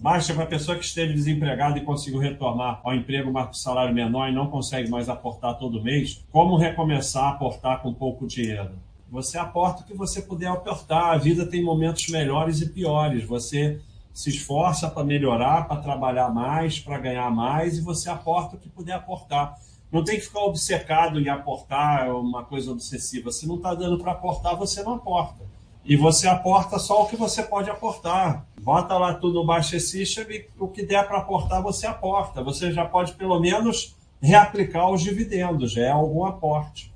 Baixa para a pessoa que esteve desempregada e conseguiu retornar ao emprego com salário menor e não consegue mais aportar todo mês, como recomeçar a aportar com pouco dinheiro? Você aporta o que você puder aportar. A vida tem momentos melhores e piores. Você se esforça para melhorar, para trabalhar mais, para ganhar mais e você aporta o que puder aportar. Não tem que ficar obcecado em aportar é uma coisa obsessiva. Se não está dando para aportar, você não aporta. E você aporta só o que você pode aportar. Bota lá tudo no Baixa System e o que der para aportar, você aporta. Você já pode, pelo menos, reaplicar os dividendos. Já é algum aporte.